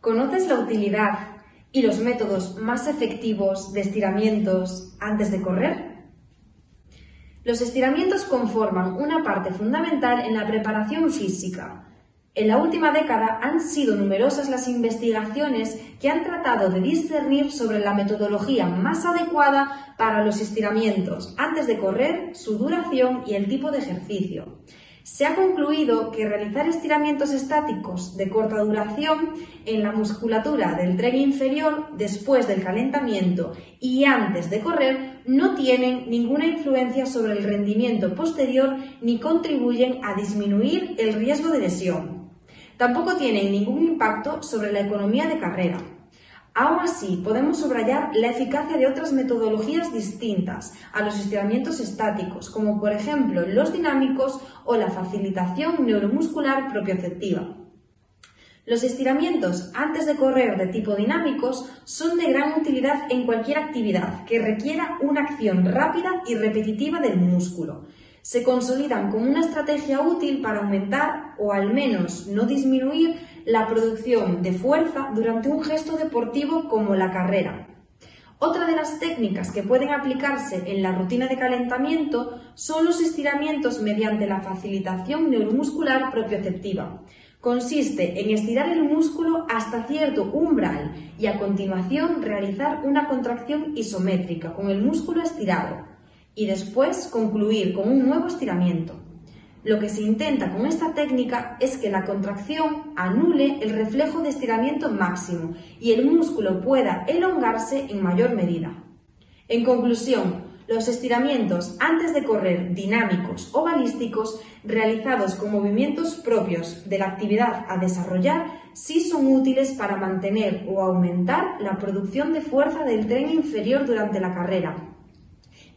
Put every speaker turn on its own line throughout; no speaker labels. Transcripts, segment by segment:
¿Conoces la utilidad y los métodos más efectivos de estiramientos antes de correr? Los estiramientos conforman una parte fundamental en la preparación física. En la última década han sido numerosas las investigaciones que han tratado de discernir sobre la metodología más adecuada para los estiramientos antes de correr, su duración y el tipo de ejercicio. Se ha concluido que realizar estiramientos estáticos de corta duración en la musculatura del tren inferior después del calentamiento y antes de correr no tienen ninguna influencia sobre el rendimiento posterior ni contribuyen a disminuir el riesgo de lesión. Tampoco tienen ningún impacto sobre la economía de carrera. Aún así, podemos subrayar la eficacia de otras metodologías distintas a los estiramientos estáticos, como por ejemplo los dinámicos o la facilitación neuromuscular propioceptiva. Los estiramientos antes de correr de tipo dinámicos son de gran utilidad en cualquier actividad que requiera una acción rápida y repetitiva del músculo se consolidan como una estrategia útil para aumentar o al menos no disminuir la producción de fuerza durante un gesto deportivo como la carrera. Otra de las técnicas que pueden aplicarse en la rutina de calentamiento son los estiramientos mediante la facilitación neuromuscular propioceptiva. Consiste en estirar el músculo hasta cierto umbral y a continuación realizar una contracción isométrica con el músculo estirado y después concluir con un nuevo estiramiento. Lo que se intenta con esta técnica es que la contracción anule el reflejo de estiramiento máximo y el músculo pueda elongarse en mayor medida. En conclusión, los estiramientos antes de correr dinámicos o balísticos realizados con movimientos propios de la actividad a desarrollar sí son útiles para mantener o aumentar la producción de fuerza del tren inferior durante la carrera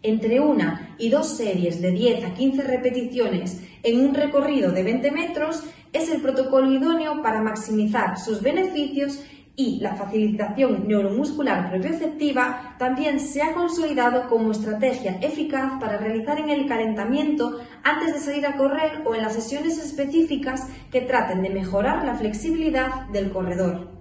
entre una y dos series de 10 a 15 repeticiones en un recorrido de 20 metros es el protocolo idóneo para maximizar sus beneficios y la facilitación neuromuscular propioceptiva también se ha consolidado como estrategia eficaz para realizar en el calentamiento antes de salir a correr o en las sesiones específicas que traten de mejorar la flexibilidad del corredor.